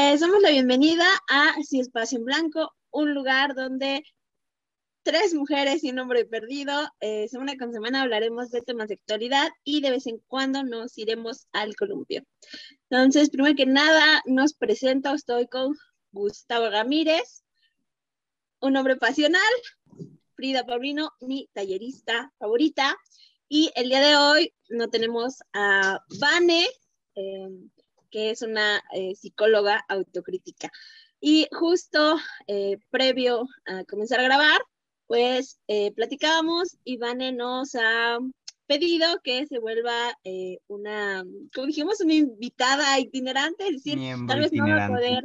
Les damos la bienvenida a Si Espacio en Blanco, un lugar donde tres mujeres y un hombre perdido, eh, semana con semana hablaremos de temas de actualidad y de vez en cuando nos iremos al columpio. Entonces, primero que nada, nos presento, estoy con Gustavo Ramírez, un hombre pasional, Frida Paulino, mi tallerista favorita, y el día de hoy no tenemos a Vane, eh, que es una eh, psicóloga autocrítica. Y justo eh, previo a comenzar a grabar, pues eh, platicábamos y Vane nos ha pedido que se vuelva una, como dijimos, una invitada itinerante, es decir, tal vez no va a poder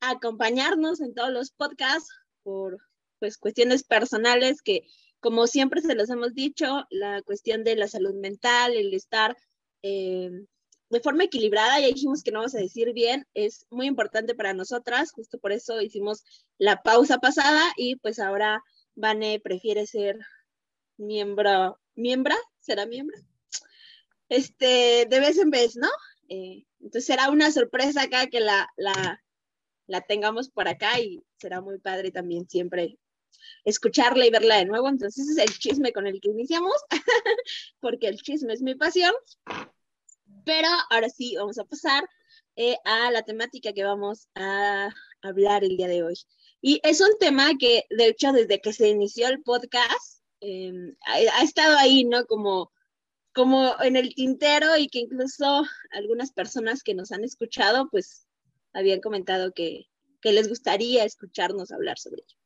acompañarnos en todos los podcasts por pues cuestiones personales que como siempre se los hemos dicho, la cuestión de la salud mental, el estar de forma equilibrada, ya dijimos que no vamos a decir bien, es muy importante para nosotras, justo por eso hicimos la pausa pasada y pues ahora Vane prefiere ser miembro, miembra, será miembro, este, de vez en vez, ¿no? Eh, entonces será una sorpresa acá que la, la, la tengamos por acá y será muy padre también siempre escucharla y verla de nuevo. Entonces ese es el chisme con el que iniciamos, porque el chisme es mi pasión. Pero ahora sí, vamos a pasar eh, a la temática que vamos a hablar el día de hoy. Y es un tema que, de hecho, desde que se inició el podcast, em, ha, estado ahí, ¿no? Como, como en el tintero y que incluso algunas personas que nos han escuchado, pues, habían comentado que, que les gustaría escucharnos hablar sobre ello.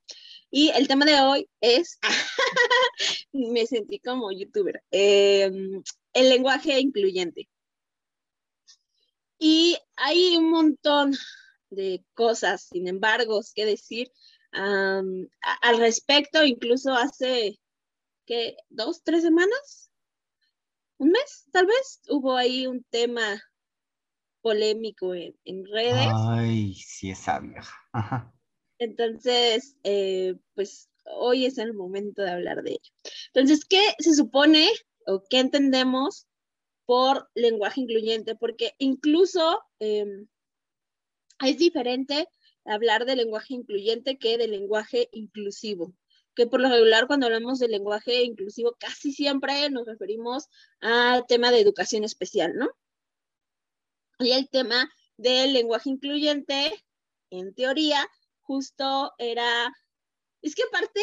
Y el tema de hoy es, me sentí como youtuber, em, el lenguaje incluyente. Y hay un montón de cosas, sin embargo, que decir al respecto, incluso hace, ¿qué? ¿Dos, tres semanas? ¿Un mes, tal vez? Hubo ahí un tema polémico en, redes. Ay, sí, esa vieja. Entonces, eh, pues hoy es el momento de hablar de ello. Entonces, ¿qué se supone o qué entendemos por lenguaje incluyente, porque incluso em, es diferente hablar de lenguaje incluyente que de lenguaje inclusivo, que por lo regular cuando hablamos de lenguaje inclusivo casi siempre nos referimos al tema de educación especial, ¿no? Y el tema del lenguaje incluyente, en teoría, justo era, es que aparte,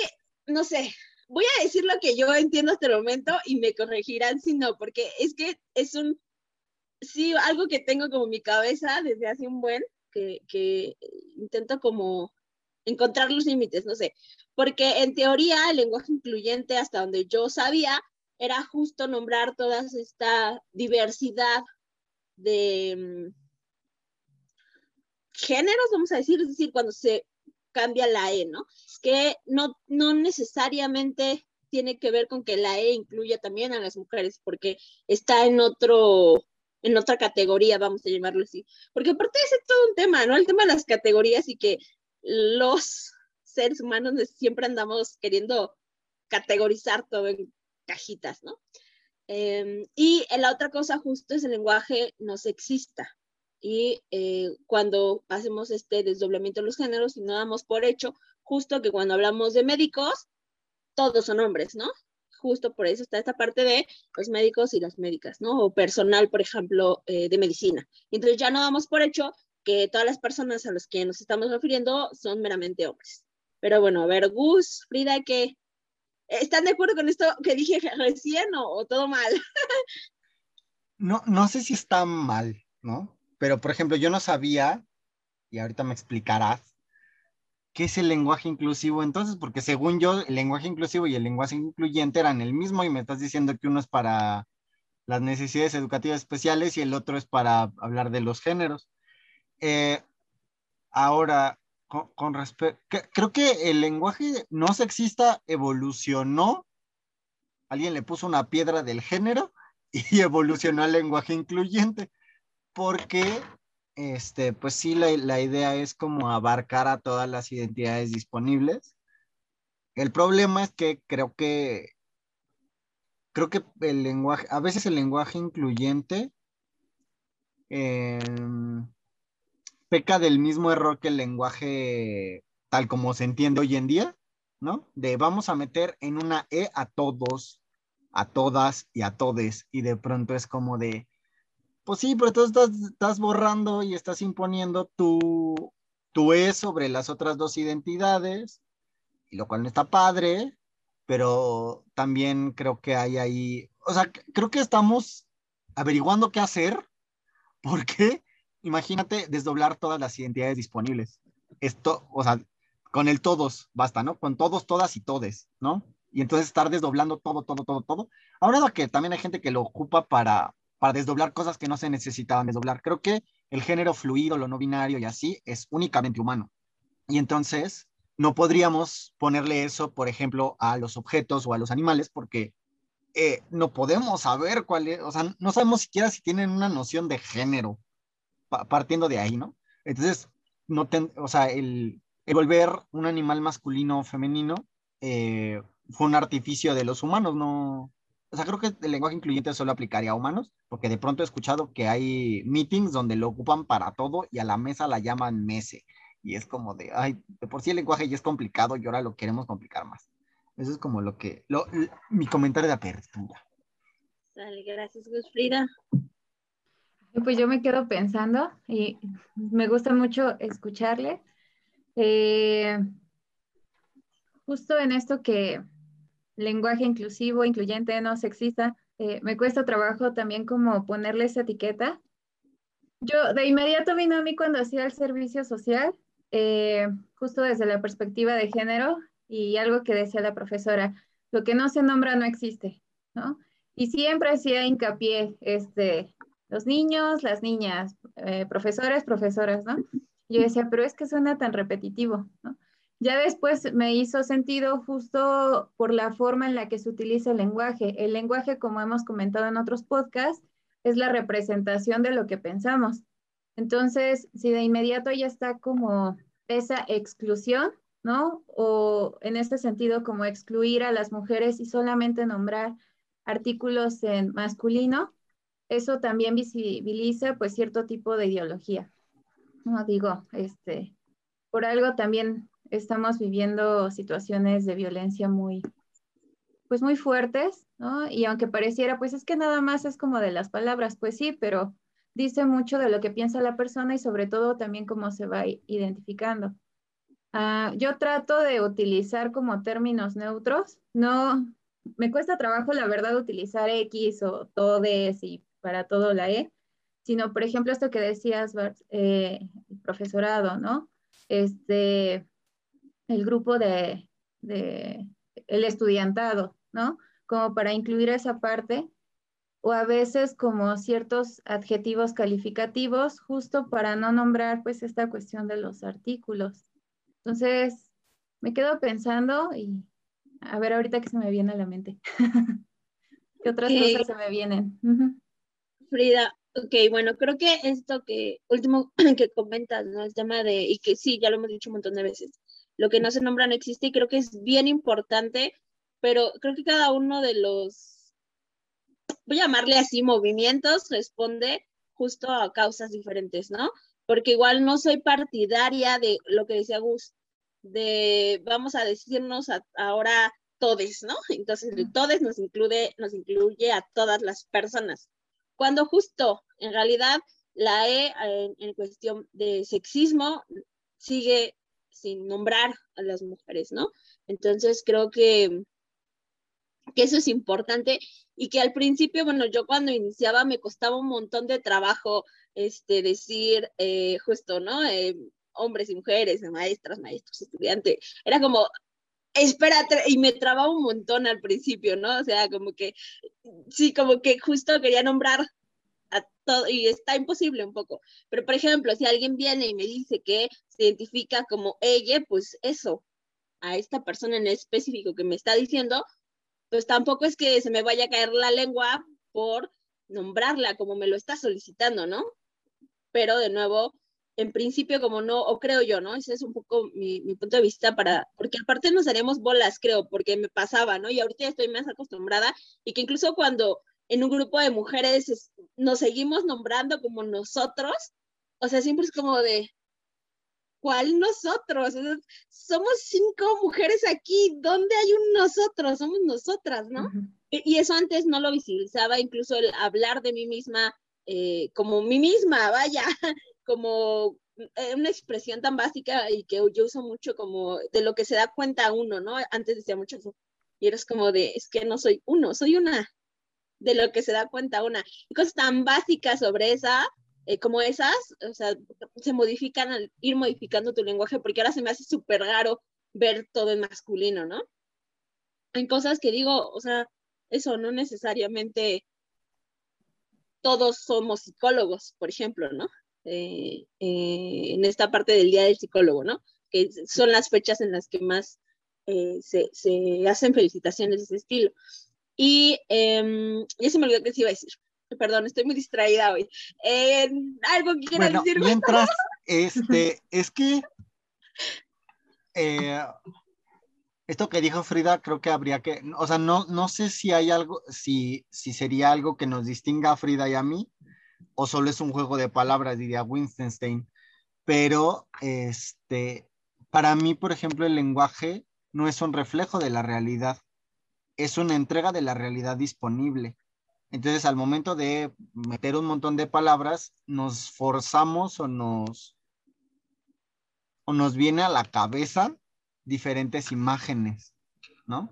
no sé, voy a decir lo que yo entiendo hasta el momento y me corregirán si no, porque es que es un, sí, algo que tengo como mi cabeza desde hace un buen, que, que intento como encontrar los límites, no sé, porque en teoría el lenguaje incluyente, hasta donde yo sabía, era justo nombrar toda esta diversidad de mm, géneros, vamos a decir, es decir, cuando se cambia la E, ¿no? Que no, no necesariamente tiene que ver con que la E incluya también a las mujeres, porque está en otro, en otra categoría, vamos a llamarlo así. Porque aparte es todo un tema, ¿no? El tema de las categorías y que los seres humanos siempre andamos queriendo categorizar todo en cajitas, ¿no? Em, y la otra cosa justo es el lenguaje no sexista, y eh, cuando hacemos este desdoblamiento de los géneros y no damos por hecho justo que cuando hablamos de médicos, todos son hombres, ¿no? Justo por eso está esta parte de los médicos y las médicas, ¿no? O personal, por ejemplo, eh, de medicina. Entonces ya no damos por hecho que todas las personas a las que nos estamos refiriendo son meramente hombres. Pero bueno, a ver, Gus, Frida, ¿qué? ¿Están de acuerdo con esto que dije recién o, o todo mal? no, no sé si está mal, ¿no? Pero, por ejemplo, yo no sabía, y ahorita me explicarás, qué es el lenguaje inclusivo entonces, porque según yo, el lenguaje inclusivo y el lenguaje incluyente eran el mismo y me estás diciendo que uno es para las necesidades educativas especiales y el otro es para hablar de los géneros. Eh, ahora, con, respecto, creo que el lenguaje no sexista evolucionó, alguien le puso una piedra del género y evolucionó al lenguaje incluyente porque, este, pues sí, la, idea es como abarcar a todas las identidades disponibles. El problema es que creo que, creo que el lenguaje, a veces el lenguaje incluyente em, peca del mismo error que el lenguaje tal como se entiende hoy en día, ¿no? De vamos a meter en una E a todos, a todas y a todes, y de pronto es como de, pues sí, pero tú estás, estás borrando y estás imponiendo tu, tu E sobre las otras dos identidades, y lo cual no está padre, pero también creo que hay ahí, o sea, creo que estamos averiguando qué hacer, porque imagínate desdoblar todas las identidades disponibles. Esto, o sea, con el todos basta, ¿no? Con todos, todas y todes, ¿no? Y entonces estar desdoblando todo, todo, todo, todo. Ahora que también hay gente que lo ocupa para, para desdoblar cosas que no se necesitaban desdoblar. Creo que el género fluido, lo no binario y así es únicamente humano. Y entonces no podríamos ponerle eso, por ejemplo, a los objetos o a los animales porque eh, no podemos saber cuál es, o sea, no sabemos siquiera si tienen una noción de género partiendo de ahí, ¿no? Entonces, no o sea, el, volver un animal masculino o femenino eh, fue un artificio de los humanos, no. O sea, creo que el lenguaje incluyente solo aplicaría a humanos, porque de pronto he escuchado que hay meetings donde lo ocupan para todo y a la mesa la llaman mese. Y es como de, ay, de por sí el lenguaje ya es complicado y ahora lo queremos complicar más. Eso es como lo que, lo, mi comentario de apertura. Dale, gracias, Gus Frida. Pues yo me quedo pensando y me gusta mucho escucharle. Eh, justo en esto que lenguaje inclusivo, incluyente, no sexista, eh, me cuesta trabajo también como ponerle esa etiqueta. Yo de inmediato vino a mí cuando hacía el servicio social, eh, justo desde la perspectiva de género y algo que decía la profesora, lo que no se nombra no existe, ¿no? Y siempre hacía hincapié, este, los niños, las niñas, eh, profesores, profesoras, ¿no? Yo decía, pero es que suena tan repetitivo. Ya después me hizo sentido justo por la forma en la que se utiliza el lenguaje. El lenguaje, como hemos comentado en otros podcasts, es la representación de lo que pensamos. Entonces, si de inmediato ya está como esa exclusión, ¿no? O en este sentido, como excluir a las mujeres y solamente nombrar artículos en masculino, eso también visibiliza pues cierto tipo de ideología. No digo, este, por algo también estamos viviendo situaciones de violencia muy, pues muy fuertes, ¿no? Y aunque pareciera, pues es que nada más es como de las palabras, pues sí, pero dice mucho de lo que piensa la persona y sobre todo también cómo se va identificando. Ah, yo trato de utilizar como términos neutros, no, me cuesta trabajo la verdad utilizar X o todes y para todo la E, sino, por ejemplo, esto que decías, eh, profesorado, ¿no? Este, el grupo de, de, el estudiantado, ¿no? Como para incluir esa parte, o a veces como ciertos adjetivos calificativos, justo para no nombrar pues esta cuestión de los artículos. Entonces, me quedo pensando y a ver ahorita que se me viene a la mente. ¿Qué otras cosas se me vienen? Frida, ok, bueno, creo que esto que último que comentas, ¿no? El tema de, y que sí, ya lo hemos dicho un montón de veces, lo que no se nombra no existe y creo que es bien importante, pero creo que cada uno de los, voy a llamarle así, movimientos responde justo a causas diferentes, ¿no? Porque igual no soy partidaria de lo que decía Gus, de vamos a decirnos ahora todes, ¿no? Entonces, de todes nos incluye, nos incluye a todas las personas cuando justo en realidad la E en, cuestión de sexismo sigue sin nombrar a las mujeres, ¿no? Entonces creo que, que eso es importante y que al principio, bueno, yo cuando iniciaba me costaba un montón de trabajo este, decir eh, justo, ¿no? Eh, hombres y mujeres, maestras, maestros, estudiantes. Era como, espérate, y me trababa un montón al principio, ¿no? O sea, como que, sí, como que justo quería nombrar a todo, y está imposible un poco. Pero, por ejemplo, si alguien viene y me dice que se identifica como ella, pues eso, a esta persona en específico que me está diciendo, pues tampoco es que se me vaya a caer la lengua por nombrarla como me lo está solicitando, ¿no? Pero de nuevo, en principio como no, o creo yo, ¿no? Ese es un poco mi, punto de vista para, porque aparte nos haremos bolas, creo, porque me pasaba, ¿no? Y ahorita estoy más acostumbrada y que incluso cuando en un grupo de mujeres nos seguimos nombrando como nosotros, o sea, siempre es como de, ¿cuál nosotros? somos cinco mujeres aquí, ¿dónde hay un nosotros? Somos nosotras, ¿no? y, eso antes no lo visibilizaba, incluso el hablar de mí misma eh, como mí misma, vaya, como eh, una expresión tan básica y que yo uso mucho como de lo que se da cuenta uno, ¿no? Antes decía mucho eso. Y eres como de, es que no soy uno, soy una, de lo que se da cuenta una. Y cosas tan básicas sobre esa, eh, como esas, o sea, se modifican al ir modificando tu lenguaje, porque ahora se me hace súper raro ver todo en masculino, ¿no? Hay cosas que digo, o sea, eso no necesariamente todos somos psicólogos, por ejemplo, ¿no? Eh, eh, en esta parte del Día del Psicólogo, ¿no? Que son las fechas en las que más se, se, hacen felicitaciones de ese estilo. Y eh, ya se me olvidó que se iba a decir. Perdón, estoy muy distraída hoy. algo que quieras bueno, decir. Mientras, este, es que eh, esto que dijo Frida, creo que habría que, o sea, no, no sé si hay algo, si, si sería algo que nos distinga a Frida y a mí, o solo es un juego de palabras, diría Winstonstein. Pero, este, para mí, por ejemplo, el lenguaje no es un reflejo de la realidad es una entrega de la realidad disponible. Entonces, al momento de meter un montón de palabras, nos forzamos o nos, o nos viene a la cabeza diferentes imágenes, ¿no?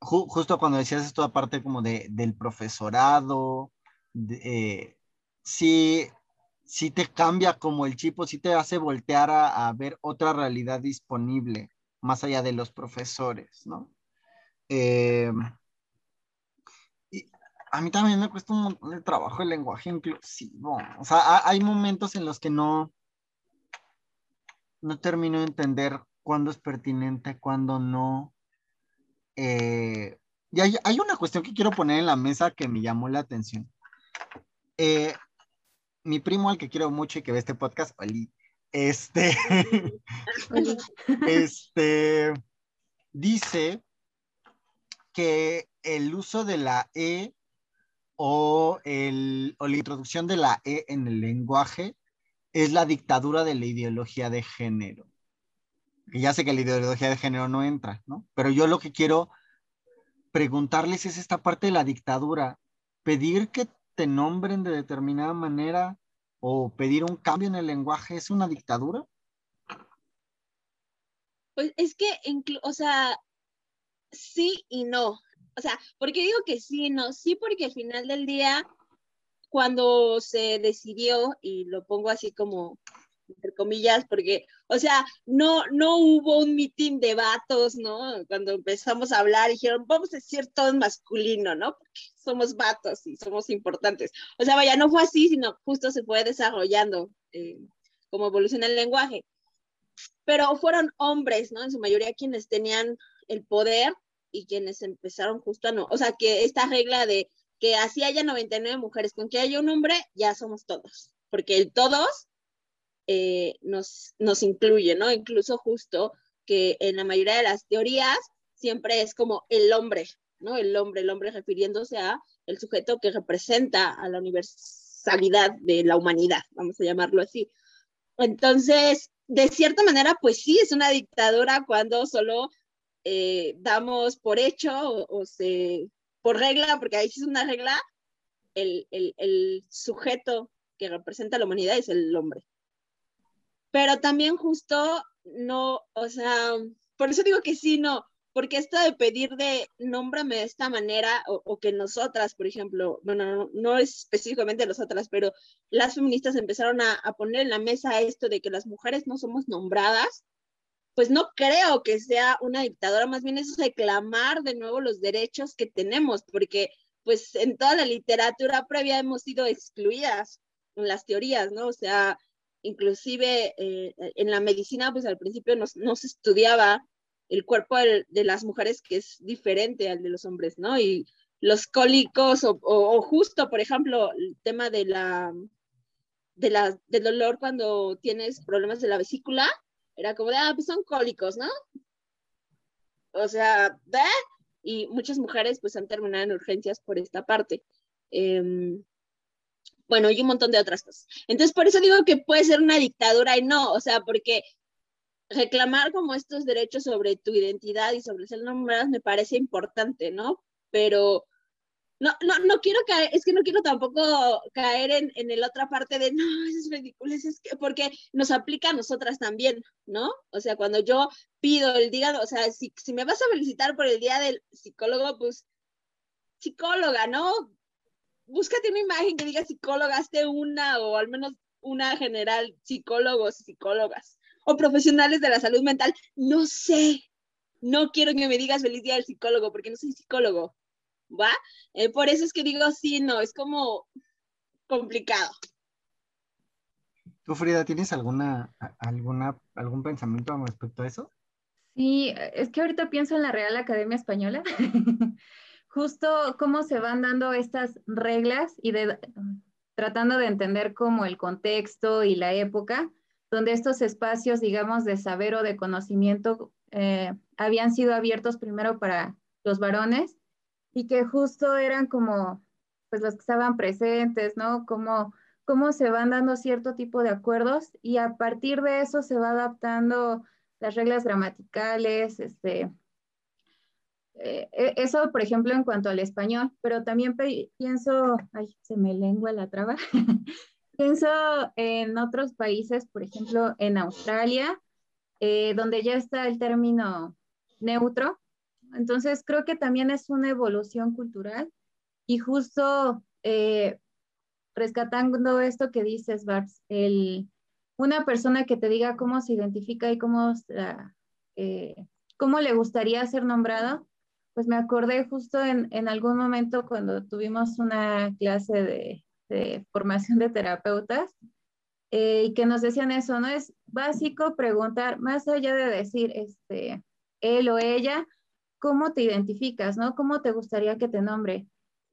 justo cuando decías esto, aparte como de, del profesorado, eh, sí, sí te cambia como el chip, sí te hace voltear a ver otra realidad disponible, más allá de los profesores, ¿no? Eh, y a mí también me cuesta un montón de trabajo el lenguaje inclusivo. O sea, hay momentos en los que no, no termino de entender cuándo es pertinente, cuándo no. Eh, y hay, hay, una cuestión que quiero poner en la mesa que me llamó la atención. Eh, mi primo, al que quiero mucho y que ve este podcast, Oli, este, este, dice que el uso de la E o, el, o la introducción de la E en el lenguaje es la dictadura de la ideología de género. Que ya sé que la ideología de género no entra, ¿no? Pero yo lo que quiero preguntarles es esta parte de la dictadura. Pedir que te nombren de determinada manera o pedir un cambio en el lenguaje es una dictadura? Pues es que, o sea, sí y no. O sea, ¿por qué digo que sí y no? Sí, porque al final del día, cuando se decidió, y lo pongo así como entre comillas, porque, o sea, no, no hubo un mitin de vatos, ¿no? Cuando empezamos a hablar, dijeron, vamos a decir todo masculino, ¿no? Porque somos vatos y somos importantes. O sea, vaya, no fue así, sino justo se fue desarrollando eh, como evoluciona el lenguaje. Pero fueron hombres, ¿no? En su mayoría quienes tenían el poder y quienes empezaron justo a no, o sea, que esta regla de que así haya 99 mujeres, con que haya un hombre, ya somos todos, porque el todos eh, nos, nos incluye, ¿no? Incluso justo que en la mayoría de las teorías siempre es como el hombre, ¿no? El hombre, el hombre refiriéndose a el sujeto que representa a la universalidad de la humanidad, vamos a llamarlo así. Entonces, de cierta manera, pues sí, es una dictadura cuando solo eh, damos por hecho o, se, por regla, porque ahí sí es una regla, el, sujeto que representa a la humanidad es el hombre. Pero también justo no, o sea, por eso digo que sí, no, porque esto de pedir de nómbrame de esta manera, o, que nosotras, por ejemplo, bueno, no, no, es específicamente nosotras, pero las feministas empezaron a, poner en la mesa esto de que las mujeres no somos nombradas, pues no creo que sea una dictadura, más bien es reclamar de nuevo los derechos que tenemos, porque pues en toda la literatura previa hemos sido excluidas en las teorías, ¿no? O sea, inclusive eh, en la medicina, pues al principio no, se estudiaba el cuerpo de, las mujeres que es diferente al de los hombres, ¿no? Y los cólicos o, o, o justo, por ejemplo, el tema de la, de la, del dolor cuando tienes problemas de la vesícula, era como de, ah, pues son cólicos, ¿no? O sea, ¿de? Y muchas mujeres pues han terminado en urgencias por esta parte. Eh, bueno, y un montón de otras cosas. Entonces, por eso digo que puede ser una dictadura y no, o sea, porque reclamar como estos derechos sobre tu identidad y sobre ser nombradas me parece importante, ¿no? Pero no, no, no quiero caer, es que no quiero tampoco caer en, en la otra parte de, no, eso es ridículo, es que, porque nos aplica a nosotras también, ¿no? O sea, cuando yo pido el día, o sea, si, si me vas a felicitar por el día del psicólogo, pues psicóloga, ¿no? Búscate una imagen que diga psicóloga, hazte una o al menos una general, psicólogos psicólogas o profesionales de la salud mental. No sé, no quiero que me digas feliz día del psicólogo porque no soy psicólogo, ¿va? Eh, por eso es que digo, sí, no, es como complicado. ¿Tú, Frida, tienes alguna, alguna, algún pensamiento respecto a eso? Sí, es que ahorita pienso en la Real Academia Española, justo cómo se van dando estas reglas y de, tratando de entender como el contexto y la época, donde estos espacios, digamos, de saber o de conocimiento eh, habían sido abiertos primero para los varones y que justo eran como, pues los que estaban presentes, ¿no? Como cómo se van dando cierto tipo de acuerdos y a partir de eso se va adaptando las reglas gramaticales, este, eh, e, eso, por ejemplo, en cuanto al español, pero también pienso, ay, se me lengua la traba, pienso en otros países, por ejemplo, en Australia, eh, donde ya está el término neutro, entonces, creo que también es una evolución cultural y justo eh, rescatando esto que dices, Barbs, el, una persona que te diga cómo se identifica y cómo, eh, cómo le gustaría ser nombrado, pues me acordé justo en, en algún momento cuando tuvimos una clase de, de formación de terapeutas eh, y que nos decían eso, ¿no? Es básico preguntar, más allá de decir, este, él o ella, cómo te identificas, ¿no? ¿Cómo te gustaría que te nombre?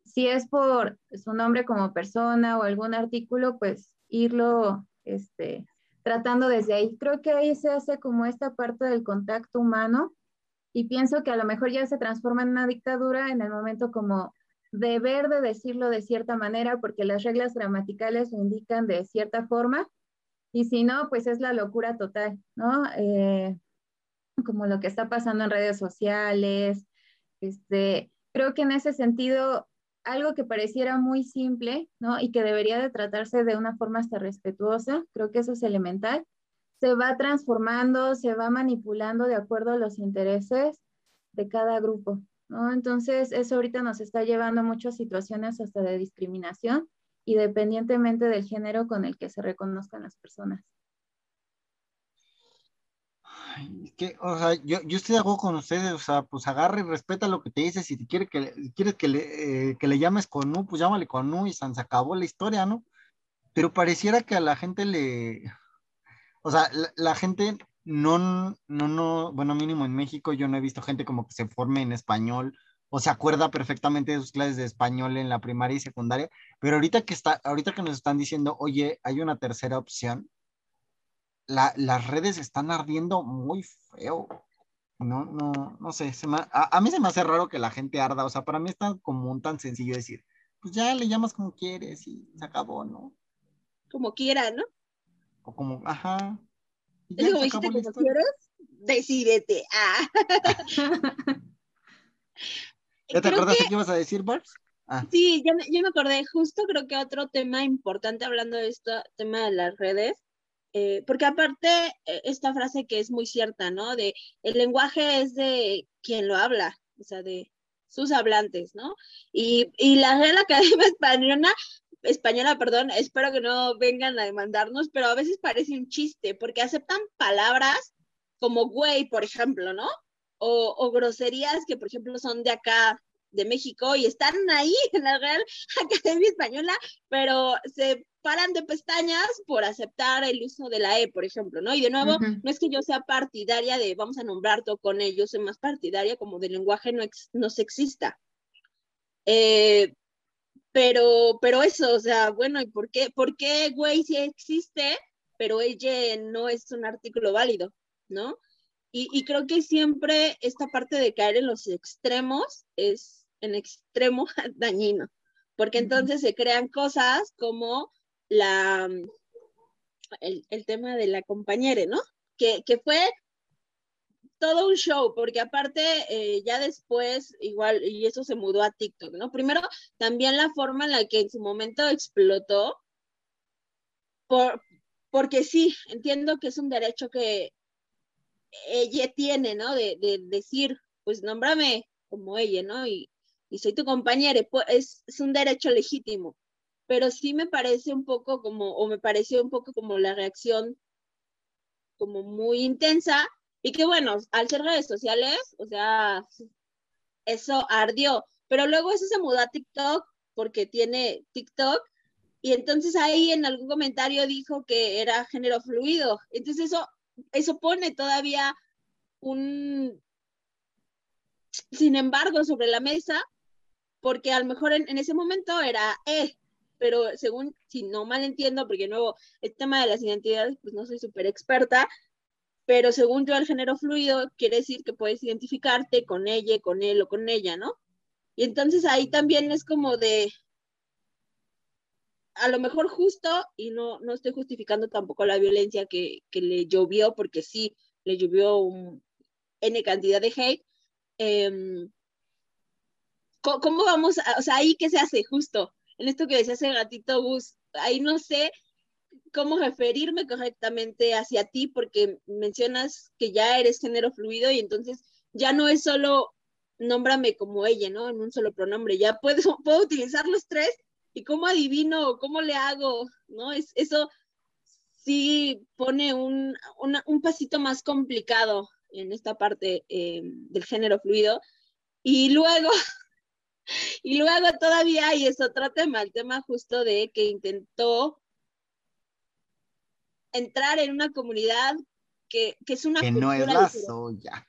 Si es por su nombre como persona o algún artículo, pues irlo este, tratando desde ahí. Creo que ahí se hace como esta parte del contacto humano y pienso que a lo mejor ya se transforma en una dictadura en el momento como deber de decirlo de cierta manera porque las reglas gramaticales lo indican de cierta forma y si no, pues es la locura total, ¿no? Eh, como lo que está pasando en redes sociales. Este, creo que en ese sentido, algo que pareciera muy simple, ¿no? Y que debería de tratarse de una forma hasta respetuosa, creo que eso es elemental, se va transformando, se va manipulando de acuerdo a los intereses de cada grupo, ¿no? Entonces, eso ahorita nos está llevando a muchas situaciones hasta de discriminación y dependientemente del género con el que se reconozcan las personas que, o sea, yo, yo estoy de acuerdo con ustedes, o sea, pues agarre y respeta lo que te dice, si te quiere que, quieres que le, eh, que le llames con U, pues llámale con U y se acabó la historia, ¿no? Pero pareciera que a la gente le, o sea, la, gente no, no, no, bueno, mínimo en México yo no he visto gente como que se forme en español o se acuerda perfectamente de sus clases de español en la primaria y secundaria, pero ahorita que está, ahorita que nos están diciendo, oye, hay una tercera opción, las redes están ardiendo muy feo. No, no, no sé, a, mí se me hace raro que la gente arda, o sea, para mí es tan común, tan sencillo decir, pues ya le llamas como quieres y se acabó, ¿no? Como quiera, ¿no? O como, ajá. Es como dijiste como quieres, decídete. Ah. ¿Ya te acordaste que... ibas a decir, Barbs? Ah. Sí, ya me, ya me acordé. Justo creo que otro tema importante hablando de este tema de las redes eh, porque aparte, eh, esta frase que es muy cierta, ¿no? De el lenguaje es de quien lo habla, o sea, de sus hablantes, ¿no? Y, y la Real Academia Española, española, perdón, espero que no vengan a demandarnos, pero a veces parece un chiste, porque aceptan palabras como güey, por ejemplo, ¿no? O, o groserías que, por ejemplo, son de acá, de México, y están ahí en la Real Academia Española, pero se paran de pestañas por aceptar el uso de la E, por ejemplo, ¿no? Y de nuevo, no es que yo sea partidaria de vamos a nombrar todo con ellos, soy más partidaria como del lenguaje no, no sexista. Eh, pero, pero eso, o sea, bueno, ¿y por qué, por qué güey sí existe, pero ella no es un artículo válido, ¿no? Y, y creo que siempre esta parte de caer en los extremos es en extremo dañino. porque entonces se crean cosas como la, el, el tema de la compañera, ¿no? Que, que, fue todo un show, porque aparte eh, ya después, igual, y eso se mudó a TikTok, ¿no? Primero, también la forma en la que en su momento explotó, por, porque sí, entiendo que es un derecho que ella tiene, ¿no? De, de decir, pues nómbrame como ella, ¿no? Y, y soy tu compañera, es, es, un derecho legítimo, pero sí me parece un poco como, o me pareció un poco como la reacción como muy intensa, y que bueno, al ser redes sociales, o sea, eso ardió, pero luego eso se mudó a TikTok porque tiene TikTok, y entonces ahí en algún comentario dijo que era género fluido, entonces eso, eso pone todavía un, sin embargo, sobre la mesa, porque a lo mejor en, ese momento era, eh, pero según, si no mal entiendo, porque nuevo, el tema de las identidades, pues no soy súper experta, pero según yo el género fluido quiere decir que puedes identificarte con ella, con él o con ella, ¿no? Y entonces ahí también es como de, a lo mejor justo, y no, no estoy justificando tampoco la violencia que, que le llovió, porque sí, le llovió un N cantidad de hate, eh, ¿cómo vamos? A, o sea, ahí qué se hace justo, en esto que decía ese gatito bus, ahí no sé cómo referirme correctamente hacia ti porque mencionas que ya eres género fluido y entonces ya no es solo nómbrame como ella, ¿no? En un solo pronombre, ya puedo, puedo utilizar los tres y cómo adivino, cómo le hago, ¿no? Es, eso sí pone un, una, un pasito más complicado en esta parte eh, del género fluido. Y luego, y luego todavía, y es otro tema, el tema justo de que intentó entrar en una comunidad que, que es una que no es la suya.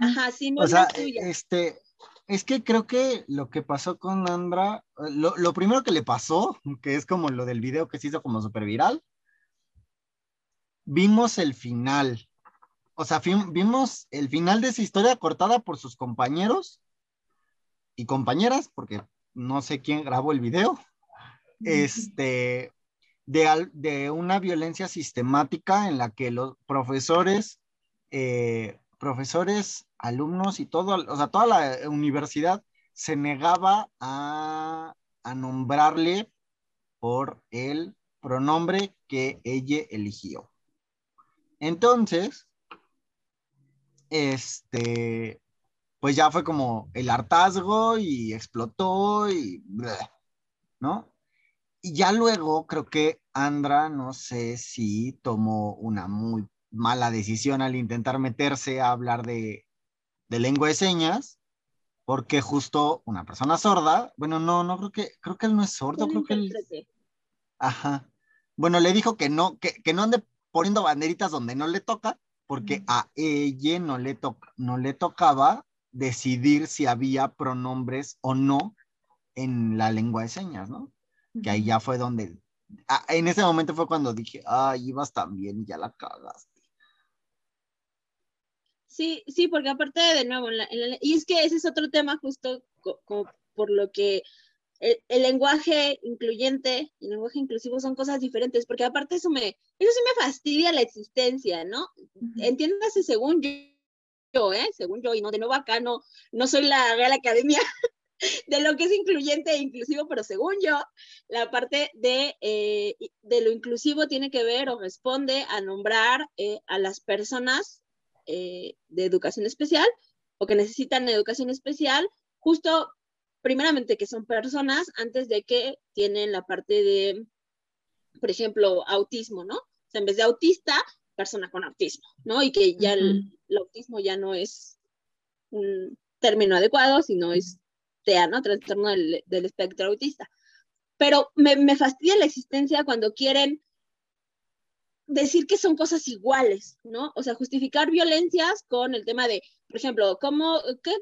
Ajá, sí, no o es sea, la suya. Este, es que creo que lo que pasó con Andra, lo, lo, primero que le pasó, que es como lo del video que se hizo como súper viral, vimos el final. O sea, vimos el final de esa historia cortada por sus compañeros y compañeras, porque no sé quién grabó el video, este, de, de una violencia sistemática en la que los profesores, eh, profesores, alumnos y todo, o sea, toda la universidad se negaba a, a nombrarle por el pronombre que ella eligió. Entonces, este, pues ya fue como el hartazgo y explotó y, ¿no? Y ya luego creo que Andra, no sé si tomó una muy mala decisión al intentar meterse a hablar de, de lengua de señas, porque justo una persona sorda, bueno, no, no creo que, creo que él no es sordo, creo que él... Ajá. Bueno, le dijo que no, que, que no ande poniendo banderitas donde no le toca, porque a ella no le, to no le tocaba decidir si había pronombres o no en la lengua de señas, ¿no? Que ahí ya fue donde, ah, en ese momento fue cuando dije, ay, ibas tan bien y ya la cagaste. Sí, sí, porque aparte de nuevo, en la, en la, y es que ese es otro tema justo como por lo que el, el, lenguaje incluyente y el lenguaje inclusivo son cosas diferentes, porque aparte eso me, eso sí me fastidia la existencia, ¿no? Uh -huh. Entiéndase según yo, yo, ¿eh? Según yo, y no, de nuevo acá no, no soy la Real Academia de lo que es incluyente e inclusivo, pero según yo, la parte de, eh, de lo inclusivo tiene que ver o responde a nombrar eh, a las personas eh, de educación especial o que necesitan educación especial, justo primeramente que son personas antes de que tienen la parte de, por ejemplo, autismo, ¿no? O sea, en vez de autista, persona con autismo, ¿no? Y que ya el, autismo ya no es un término adecuado, sino es TEA, ¿no? Trastorno del, del espectro autista. Pero me, me, fastidia la existencia cuando quieren decir que son cosas iguales, ¿no? O sea, justificar violencias con el tema de, por ejemplo, ¿cómo, qué,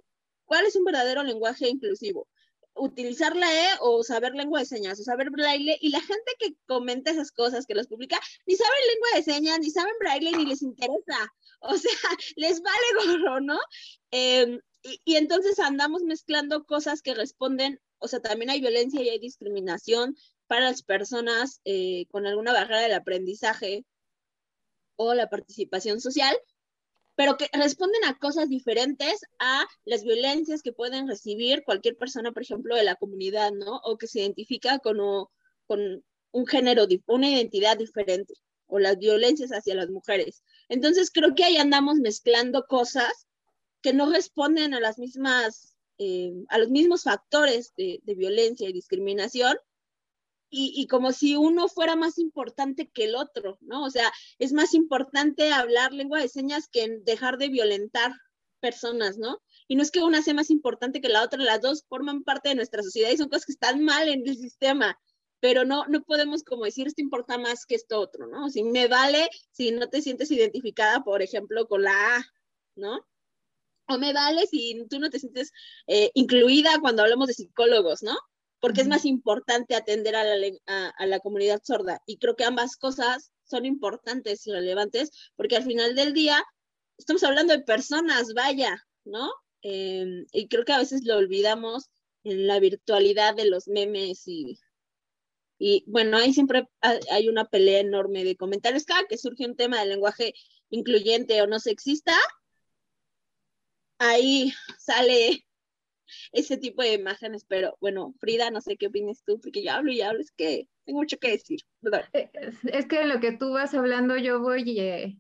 ¿cuál es un verdadero lenguaje inclusivo? Utilizar la E o saber lengua de señas o saber braille y la gente que comenta esas cosas, que las publica, ni saben lengua de señas, ni saben braille, ni les interesa. O sea, les vale gorro, ¿no? Eh, y, y, entonces andamos mezclando cosas que responden O sea, también hay violencia y hay discriminación para las personas eh, con alguna barrera del aprendizaje o la participación social, pero que responden a cosas diferentes a las violencias que pueden recibir cualquier persona, por ejemplo, de la comunidad, ¿no? O que se identifica con, con un género, una identidad diferente, o las violencias hacia las mujeres. Entonces, creo que ahí andamos mezclando cosas que no responden a las mismas, eh, a los mismos factores de violencia y discriminación, y, como si uno fuera más importante que el otro, ¿no? O sea, es más importante hablar lengua de señas que dejar de violentar personas, ¿no? Y no es que una sea más importante que la otra, las dos forman parte de nuestra sociedad y son cosas que están mal en el sistema, pero no, no podemos como decir esto importa más que esto otro, ¿no? Si me vale si no te sientes identificada, por ejemplo, con la A, ¿no? O me vale si tú no te sientes eh, incluida cuando hablamos de psicólogos, ¿no? Porque es más importante atender a la, a, la, comunidad sorda. Y creo que ambas cosas son importantes y relevantes, porque al final del día estamos hablando de personas, vaya, ¿no? Em, y creo que a veces lo olvidamos en la virtualidad de los memes y, y bueno, ahí siempre hay una pelea enorme de comentarios. Cada que surge un tema de lenguaje incluyente o no sexista, ahí sale ese tipo de imágenes, pero bueno, Frida, no sé qué opinas tú, porque yo hablo y hablo, es que tengo mucho que decir. Eh, es que en lo que tú vas hablando yo voy eh,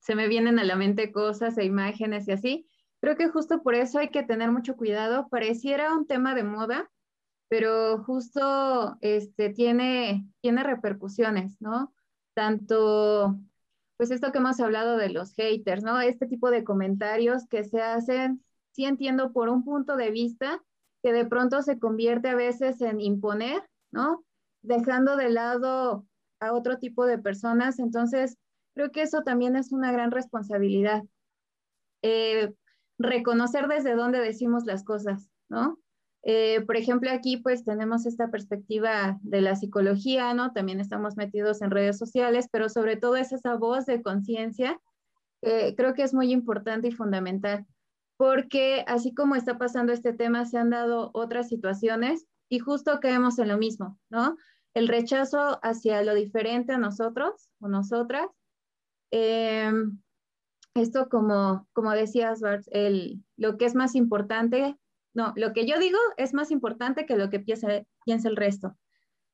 se me vienen a la mente cosas e imágenes y así. Creo que justo por eso hay que tener mucho cuidado. Pareciera un tema de moda, pero justo este, tiene, tiene repercusiones, ¿no? Tanto, pues esto que hemos hablado de los haters, ¿no? Este tipo de comentarios que se hacen sí entiendo por un punto de vista que de pronto se convierte a veces en imponer, ¿no? Dejando de lado a otro tipo de personas. Entonces, creo que eso también es una gran responsabilidad. Eh, reconocer desde dónde decimos las cosas, ¿no? Eh, por ejemplo, aquí pues tenemos esta perspectiva de la psicología, ¿no? También estamos metidos en redes sociales, pero sobre todo es esa voz de conciencia, creo que es muy importante y fundamental porque así como está pasando este tema, se han dado otras situaciones y justo caemos en lo mismo, ¿no? El rechazo hacia lo diferente a nosotros o nosotras. Em, esto como, como decías, Bart, el, lo que es más importante, no, lo que yo digo es más importante que lo que piensa, piensa el resto.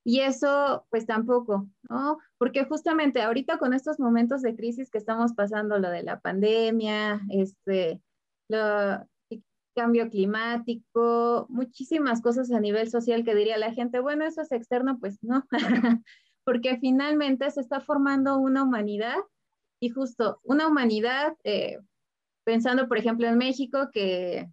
Y eso, pues tampoco, ¿no? Porque justamente ahorita con estos momentos de crisis que estamos pasando, lo de la pandemia, este, el cambio climático, muchísimas cosas a nivel social que diría la gente, bueno, eso es externo, pues no, porque finalmente se está formando una humanidad y justo una humanidad, eh, pensando por ejemplo en México, que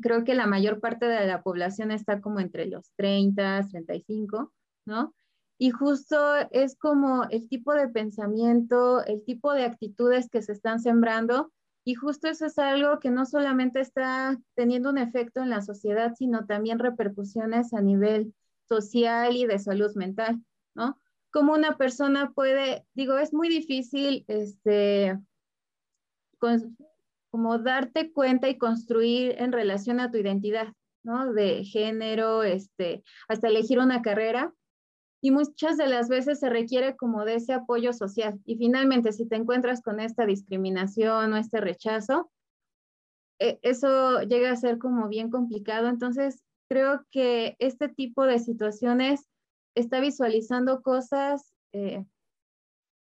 creo que la mayor parte de la población está como entre los 30, 35, ¿no? Y justo es como el tipo de pensamiento, el tipo de actitudes que se están sembrando y justo eso es algo que no solamente está teniendo un efecto en la sociedad, sino también repercusiones a nivel social y de salud mental, ¿no? Como una persona puede, digo, es muy difícil, este, como darte cuenta y construir en relación a tu identidad, ¿no? De género, este, hasta elegir una carrera, y muchas de las veces se requiere como de ese apoyo social. Y finalmente, si te encuentras con esta discriminación o este rechazo, e, eso llega a ser como bien complicado. Entonces, creo que este tipo de situaciones está visualizando cosas, eh,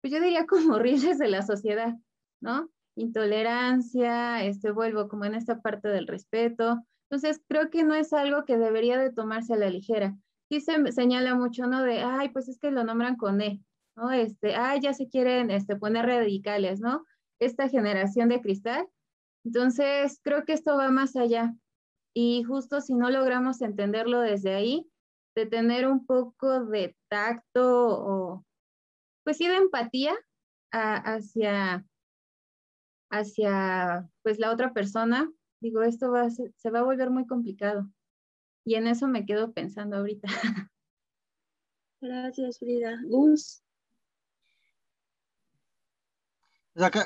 pues yo diría como horribles de la sociedad, ¿no? Intolerancia, este vuelvo como en esta parte del respeto. Entonces, creo que no es algo que debería de tomarse a la ligera sí se señala mucho, ¿no? De, ay, pues es que lo nombran con E, ¿no? Este, ay, ya se quieren este, poner radicales, ¿no? Esta generación de cristal. Entonces, creo que esto va más allá. Y justo si no logramos entenderlo desde ahí, de tener un poco de tacto o, pues sí, de empatía hacia, hacia, pues la otra persona, digo, esto va se va a volver muy complicado. Y en eso me quedo pensando ahorita. Gracias, Frida. Gus.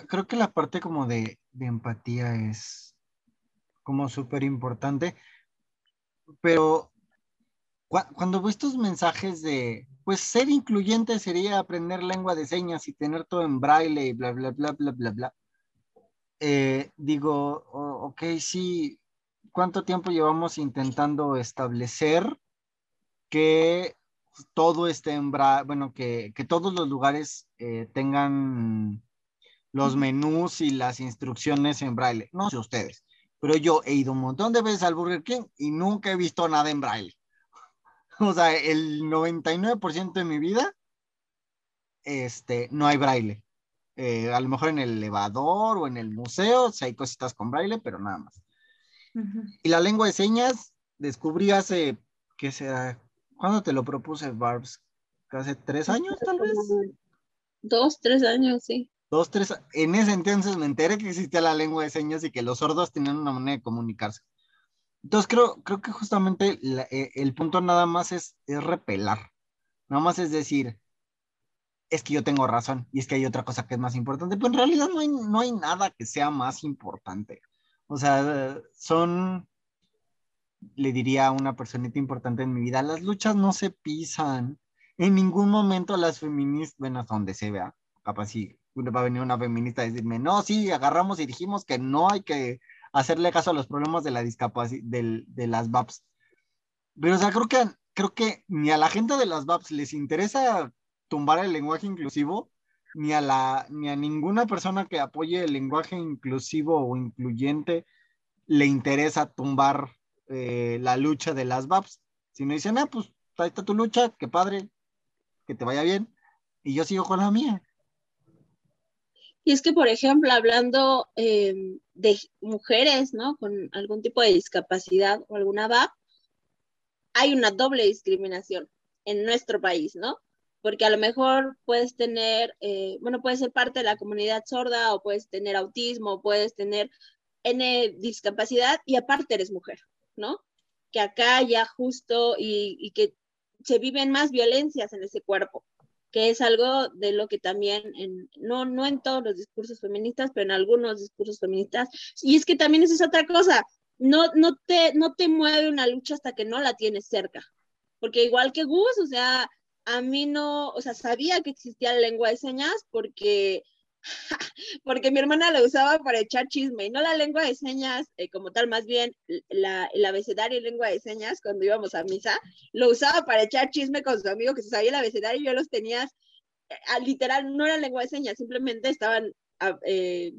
creo que la parte como de, empatía es como súper importante, pero cuando veo estos mensajes de, pues ser incluyente sería aprender lengua de señas y tener todo en braille y bla, bla, bla, bla, bla, bla. Eh, digo, ok, sí, ¿cuánto tiempo llevamos intentando establecer que todo esté en braille, bueno, que, que todos los lugares eh, tengan los menús y las instrucciones en braille? No sé ustedes, pero yo he ido un montón de veces al Burger King y nunca he visto nada en braille. O sea, el 99% de mi vida, este, no hay braille. Eh, a lo mejor en el elevador o en el museo, si hay cositas con braille, pero nada más. Y la lengua de señas, descubrí hace, ¿qué será? ¿Cuándo te lo propuse, Barbs? ¿Hace tres años, tal vez? Dos, tres años, sí. Dos, tres. En ese entonces me enteré que existía la lengua de señas y que los sordos tenían una manera de comunicarse. Entonces creo, creo que justamente eh, el punto nada más es, es repelar. Nada más es decir, es que yo tengo razón y es que hay otra cosa que es más importante. Pero en realidad no hay, no hay nada que sea más importante. O sea, son, le diría a una personita importante en mi vida, las luchas no se pisan. En ningún momento las feministas, bueno, hasta donde se vea, capaz si va a venir una feminista a decirme, no, sí, agarramos y dijimos que no hay que hacerle caso a los problemas de la discapacidad, de, las VAPs. Pero, o sea, creo que, creo que ni a la gente de las VAPs les interesa tumbar el lenguaje inclusivo, ni a, la, ni a ninguna persona que apoye el lenguaje inclusivo o incluyente le interesa tumbar eh, la lucha de las VAPs. Si no dicen, ah, pues ahí está tu lucha, qué padre, que te vaya bien, y yo sigo con la mía. Y es que, por ejemplo, hablando em, de mujeres, ¿no? Con algún tipo de discapacidad o alguna VAP, hay una doble discriminación en nuestro país, ¿no? Porque a lo mejor puedes tener, eh, bueno, puedes ser parte de la comunidad sorda o puedes tener autismo, o puedes tener N discapacidad y aparte eres mujer, ¿no? Que acá ya justo y, y que se viven más violencias en ese cuerpo que es algo de lo que también, en, no, no en todos los discursos feministas, pero en algunos discursos feministas, y es que también eso es otra cosa, no, no, te, no te mueve una lucha hasta que no la tienes cerca, porque igual que Gus, o sea, a mí no, o sea, sabía que existía la lengua de señas porque porque mi hermana la usaba para echar chisme, y no la lengua de señas eh, como tal, más bien la, el abecedario y lengua de señas cuando íbamos a misa, lo usaba para echar chisme con su amigo que se sabía el abecedario y yo los tenía, eh, literal, no era lengua de señas, simplemente estaban ah, eh,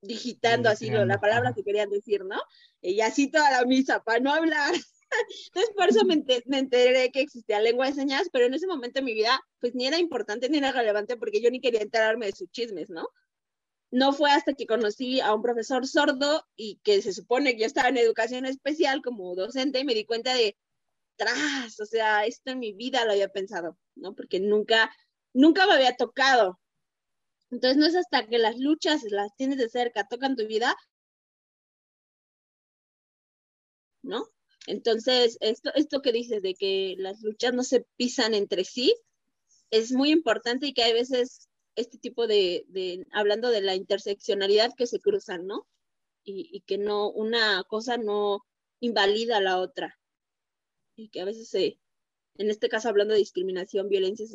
digitando así la palabra que querían decir, ¿no? Y así toda la misa, para no hablar. Entonces, por eso me, enteré que existía lengua de señas, pero en ese momento de mi vida, pues ni era importante ni era relevante porque yo ni quería enterarme de sus chismes, ¿no? No fue hasta que conocí a un profesor sordo y que se supone que yo estaba en educación especial como docente y me di cuenta de, tras, o sea, esto en mi vida lo había pensado, ¿no? Porque nunca, nunca me había tocado. Entonces, no es hasta que las luchas las tienes de cerca, tocan tu vida, ¿no? Entonces, esto, esto que dices de que las luchas no se pisan entre sí, es muy importante y que hay veces este tipo de, hablando de la interseccionalidad que se cruzan, ¿no? Y, que no, una cosa no invalida a la otra. Y que a veces se, en este caso hablando de discriminación, violencia,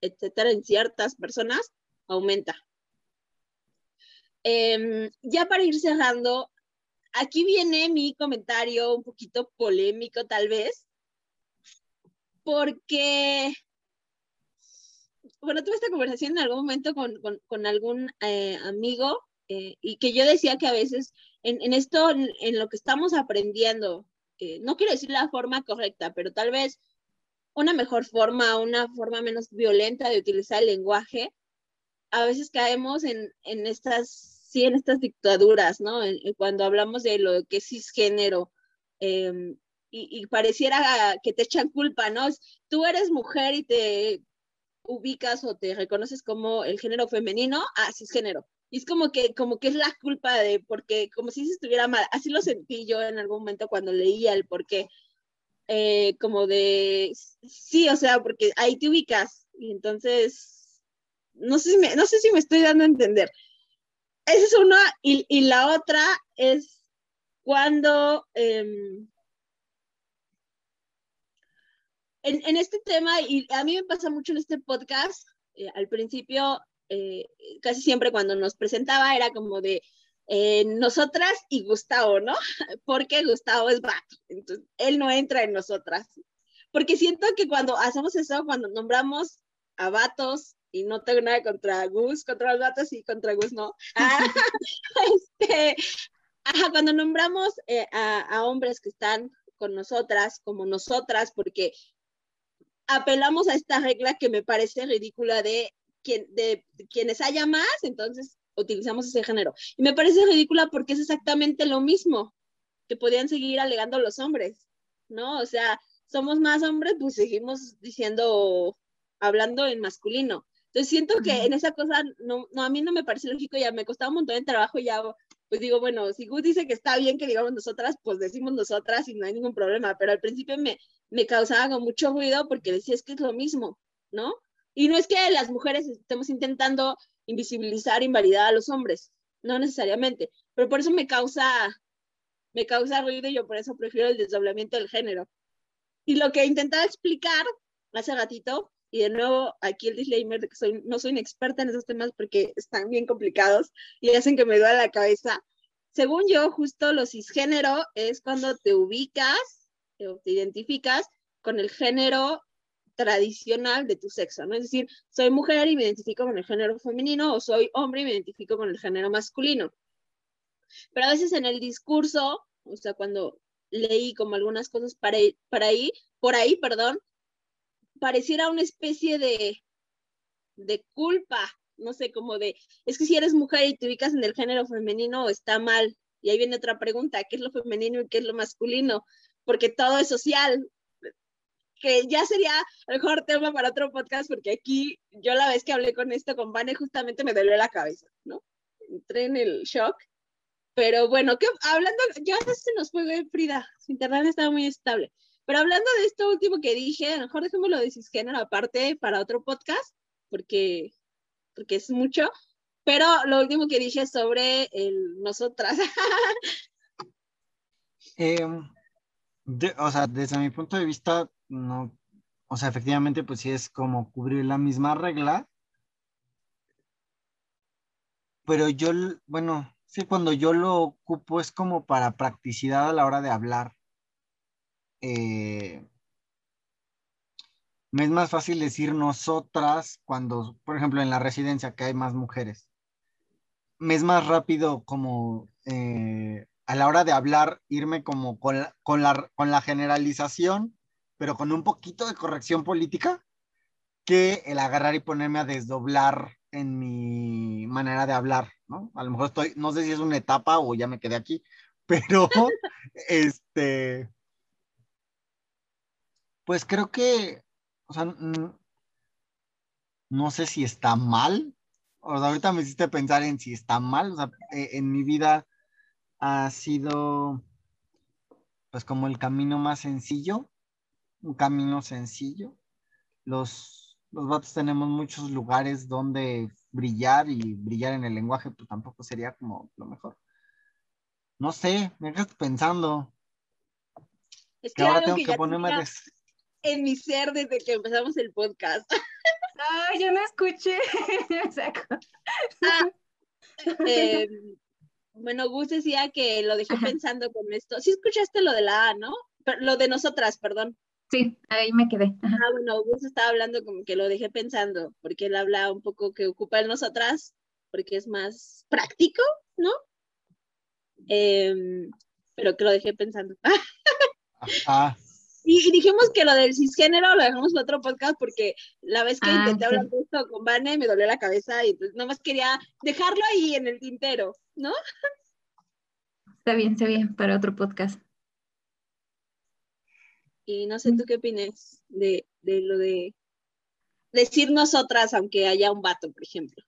etcétera, en ciertas personas, aumenta. Eh, ya para ir cerrando, aquí viene mi comentario un poquito polémico tal vez, porque, bueno, tuve esta conversación en algún momento con, algún eh, amigo eh, y que yo decía que a veces en, esto, en, lo que estamos aprendiendo, eh, no quiero decir la forma correcta, pero tal vez una mejor forma, una forma menos violenta de utilizar el lenguaje, a veces caemos en, en estas sí en estas dictaduras, ¿no? cuando hablamos de lo que es cisgénero, em, y, pareciera que te echan culpa, ¿no? Tú eres mujer y te ubicas o te reconoces como el género femenino, ah, cisgénero. Y es como que, como que es la culpa de, porque como si se estuviera mal, así lo sentí yo en algún momento cuando leía el por qué, eh, como de, sí, o sea, porque ahí te ubicas, y entonces, no sé si me, no sé si me estoy dando a entender. Esa es una, y, la otra es cuando em, en, este tema, y a mí me pasa mucho en este podcast, eh, al principio, eh, casi siempre cuando nos presentaba era como de eh, nosotras y Gustavo, ¿no? Porque Gustavo es vato, entonces él no entra en nosotras. Porque siento que cuando hacemos eso, cuando nombramos a vatos, y no tengo nada contra Gus, contra los vatos y contra Gus no. este, ajá, cuando nombramos a, a, hombres que están con nosotras, como nosotras, porque apelamos a esta regla que me parece ridícula de, quien, de quienes haya más, entonces utilizamos ese género. Y me parece ridícula porque es exactamente lo mismo que podían seguir alegando los hombres, ¿no? O sea, somos más hombres, pues seguimos diciendo, hablando en masculino. Entonces siento que en esa cosa, no, no, a mí no me parece lógico, ya me costaba un montón de trabajo, ya pues digo, bueno, si Gus dice que está bien que digamos nosotras, pues decimos nosotras y no hay ningún problema, pero al principio me, me causaba mucho ruido porque decía, es que es lo mismo, ¿no? Y no es que las mujeres estemos intentando invisibilizar, invalidar a los hombres, no necesariamente, pero por eso me causa, me causa ruido y yo por eso prefiero el desdoblamiento del género. Y lo que intentaba explicar hace ratito, y de nuevo aquí el disclaimer de que soy, no soy una experta en esos temas porque están bien complicados y hacen que me duele la cabeza. Según yo, justo lo cisgénero es cuando te ubicas o te identificas con el género tradicional de tu sexo, ¿no? Es decir, soy mujer y me identifico con el género femenino o soy hombre y me identifico con el género masculino. Pero a veces en el discurso, o sea, cuando leí como algunas cosas para, para ahí, por ahí, perdón, pareciera una especie de, de culpa, no sé, como de, es que si eres mujer y te ubicas en el género femenino, está mal. Y ahí viene otra pregunta, ¿qué es lo femenino y qué es lo masculino? porque todo es social, que ya sería mejor tema para otro podcast, porque aquí yo la vez que hablé con esto con Vane justamente me dolió la cabeza, ¿no? Entré en el shock. Pero bueno, que, hablando, ya se nos fue Frida, su internet estaba muy estable. Pero hablando de esto último que dije, a lo mejor dejémoslo de cisgénero aparte para otro podcast, porque, porque es mucho. Pero lo último que dije sobre el nosotras. eh, o sea, desde mi punto de vista, no, o sea, efectivamente, pues sí es como cubrir la misma regla. Pero yo, bueno, sí, cuando yo lo ocupo es como para practicidad a la hora de hablar. Eh, me es más fácil decir nosotras cuando, por ejemplo, en la residencia que hay más mujeres. Me es más rápido como eh, a la hora de hablar, irme como con la, con la, con la generalización, pero con un poquito de corrección política, que el agarrar y ponerme a desdoblar en mi manera de hablar, ¿no? A lo mejor estoy, no sé si es una etapa o ya me quedé aquí, pero este, pues creo que, o sea, no sé si está mal, o sea, ahorita me hiciste pensar en si está mal, o sea, eh, en mi vida ha sido pues como el camino más sencillo, un camino sencillo. Los, los vatos tenemos muchos lugares donde brillar y brillar en el lenguaje pues tampoco sería como lo mejor. No sé, me dejas pensando. Es que, ahora tengo que, ponerme en mi ser desde que empezamos el podcast. Ay, yo no escuché. ah, eh, bueno, Gus decía que lo dejé pensando con esto. Sí escuchaste lo de la A, ¿no? lo de nosotras, perdón. Sí, ahí me quedé. Ah, bueno, Gus estaba hablando como que lo dejé pensando, porque él habla un poco que ocupa el nosotras, porque es más práctico, ¿no? Em, pero que lo dejé pensando. Ajá. Y, dijimos que lo del cisgénero lo dejamos para otro podcast porque la vez que ah, intenté hablar de esto con Vane me dolió la cabeza y pues más quería dejarlo ahí en el tintero, ¿no? Está bien, está bien, para otro podcast. Y no sé tú qué opinas de, de lo de decir nosotras aunque haya un vato, por ejemplo.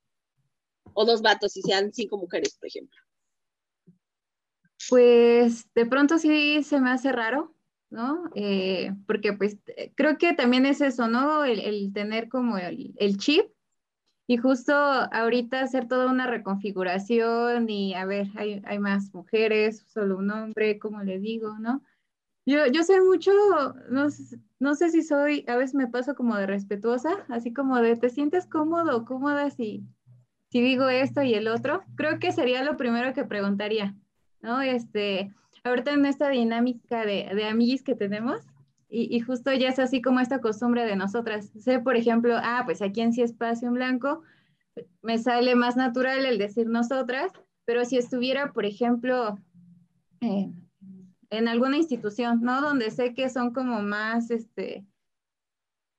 O dos vatos y sean cinco mujeres, por ejemplo. Pues de pronto sí se me hace raro, ¿no? Eh, porque pues eh, creo que también es eso, ¿no? El, tener como el, chip y justo ahorita hacer toda una reconfiguración y a ver, hay, más mujeres, solo un hombre, como le digo, ¿no? Yo, yo sé mucho, no, no, sé si soy, a veces me paso como de respetuosa, así como de, ¿te sientes cómodo cómoda si, si digo esto y el otro? Creo que sería lo primero que preguntaría, ¿no? Este, ahorita en esta dinámica de, de que tenemos, y, justo ya es así como esta costumbre de nosotras. Sé, por ejemplo, ah, pues aquí en Sí Espacio en Blanco me sale más natural el decir nosotras, pero si estuviera, por ejemplo, eh, en alguna institución, ¿no? Donde sé que son como más, este,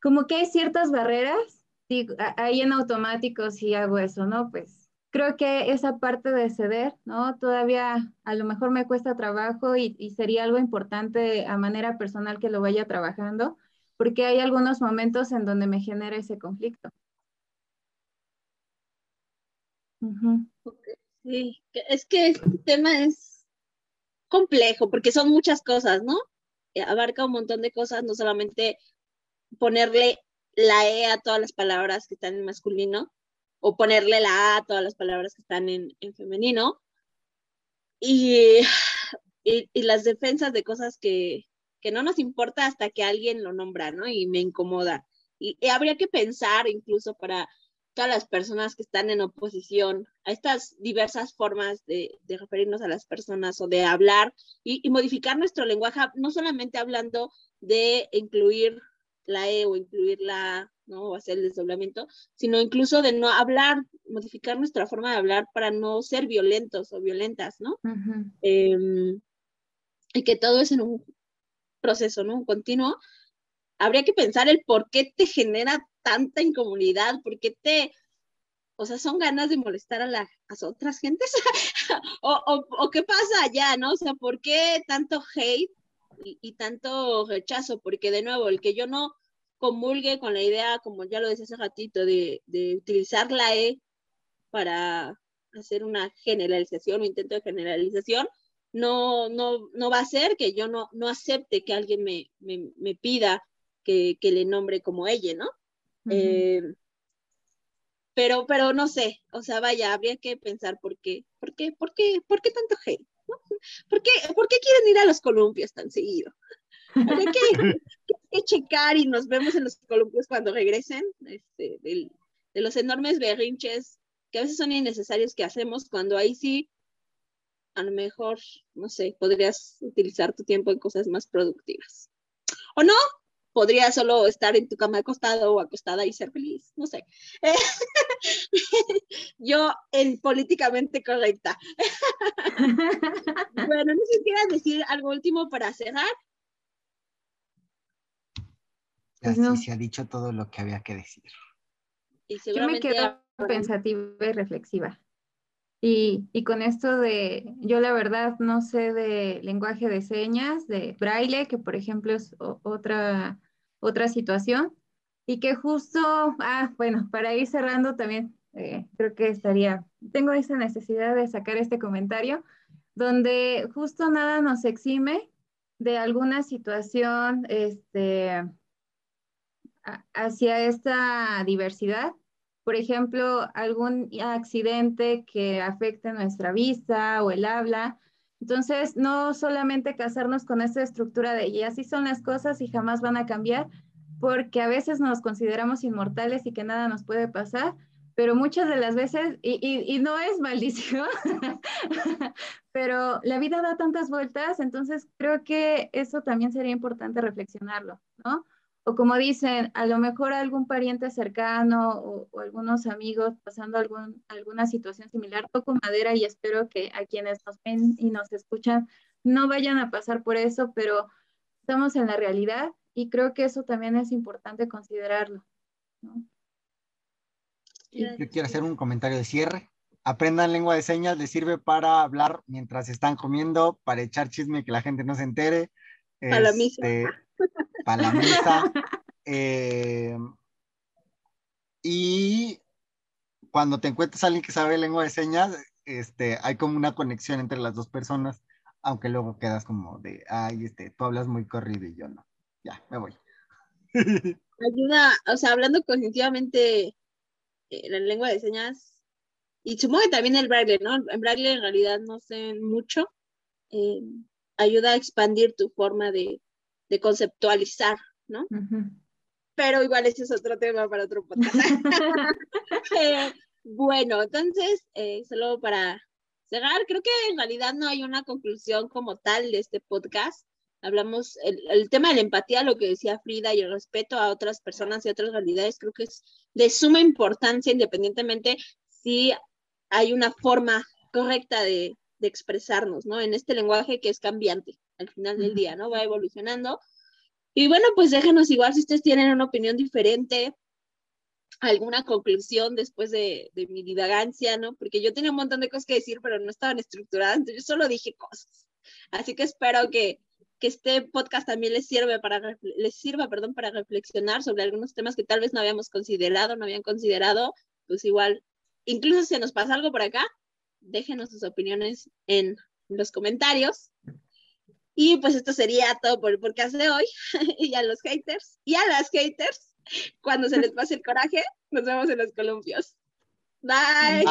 como que hay ciertas barreras, sí, ahí en automático si hago eso, ¿no? Pues creo que esa parte de ceder, ¿no? Todavía a lo mejor me cuesta trabajo y, sería algo importante a manera personal que lo vaya trabajando, porque hay algunos momentos en donde me genera ese conflicto. Sí, es que este tema es complejo porque son muchas cosas, ¿no? Eh, abarca un montón de cosas, no solamente ponerle la E a todas las palabras que están en masculino o ponerle la A a todas las palabras que están en, femenino y, y, las defensas de cosas que, que no nos importa hasta que alguien lo nombra, ¿no? Y me incomoda. y habría que pensar incluso para todas las personas que están en oposición a estas diversas formas de, referirnos a las personas o de hablar y, modificar nuestro lenguaje, no solamente hablando de incluir la E o incluir la ¿no? O hacer el desdoblamiento, sino incluso de no hablar, modificar nuestra forma de hablar para no ser violentos o violentas, ¿no? Em, y que todo es en un proceso, ¿no? Un continuo. Habría que pensar el por qué te genera tanta incomodidad? ¿Por qué te, o sea, son ganas de molestar a las otras gentes? o, o, qué pasa allá, no? O sea, ¿por qué tanto hate y, tanto rechazo? Porque de nuevo, el que yo no comulgue con la idea, como ya lo decía hace ratito, de, de utilizar la E para hacer una generalización o intento de generalización, no, no, no va a ser que yo no, no acepte que alguien me, me, me pida que, que, le nombre como ella, ¿no? Eh, pero, pero no sé, o sea, vaya, habría que pensar por qué, por qué, por qué, por qué tanto hate, ¿Por qué, ¿Por qué quieren ir a los columpios tan seguido? Habría que, que, checar y nos vemos en los columpios cuando regresen este, de los enormes berrinches que a veces son innecesarios que hacemos cuando ahí sí, a lo mejor, no sé, podrías utilizar tu tiempo en cosas más productivas. ¿O no? Podría solo estar en tu cama acostado o acostada y ser feliz, no sé. Yo en políticamente correcta. bueno, no sé si quieras decir algo último para cerrar. Pues Así se ha dicho todo lo que había que decir. Y Yo me quedo pensativa y reflexiva. Y, con esto de, yo la verdad no sé de lenguaje de señas, de braille, que por ejemplo es otra, otra situación, y que justo, ah, bueno, para ir cerrando también, eh, creo que estaría, tengo esa necesidad de sacar este comentario, donde justo nada nos exime de alguna situación este, hacia esta diversidad por ejemplo, algún accidente que afecte nuestra vista o el habla. Entonces, no solamente casarnos con esta estructura de y así son las cosas y jamás van a cambiar, porque a veces nos consideramos inmortales y que nada nos puede pasar, pero muchas de las veces, y, y, y no es maldición, pero la vida da tantas vueltas, entonces creo que eso también sería importante reflexionarlo, ¿no? O como dicen, a lo mejor algún pariente cercano o, algunos amigos pasando algún, alguna situación similar, toco madera y espero que a quienes nos ven y nos escuchan no vayan a pasar por eso, pero estamos en la realidad y creo que eso también es importante considerarlo. Yo quiero hacer un comentario de cierre. Aprendan lengua de señas, les sirve para hablar mientras están comiendo, para echar chisme que la gente no se entere. Para la misa. Para la misa. Eh, y cuando te encuentras a alguien que sabe lengua de señas, este, hay como una conexión entre las dos personas, aunque luego quedas como de, ay, este, tú hablas muy corrido y yo no. Ya, me voy. Ayuda, o sea, hablando cognitivamente eh, la lengua de señas, y supongo que también el braille, ¿no? En braille en realidad no sé mucho, eh, ayuda a expandir tu forma de, conceptualizar, ¿no? Pero igual ese es otro tema para otro podcast. Eh, bueno, entonces, eh, solo para cerrar, creo que en realidad no hay una conclusión como tal de este podcast. Hablamos, el, el, tema de la empatía, lo que decía Frida, y el respeto a otras personas y otras realidades, creo que es de suma importancia, independientemente si hay una forma correcta de, de expresarnos, ¿no? En este lenguaje que es cambiante al final del día, ¿no? Va evolucionando. Y bueno, pues déjenos igual si ustedes tienen una opinión diferente, alguna conclusión después de, de, mi divagancia, ¿no? Porque yo tenía un montón de cosas que decir, pero no estaban estructuradas, entonces yo solo dije cosas. Así que espero que, que este podcast también les, sirve para, les sirva perdón, para reflexionar sobre algunos temas que tal vez no habíamos considerado, no habían considerado, pues igual, incluso si nos pasa algo por acá, déjenos sus opiniones en los comentarios. Y pues esto sería todo por el podcast de hoy. y a los haters y a las haters, cuando se les pase el coraje, nos vemos en los columpios. Bye.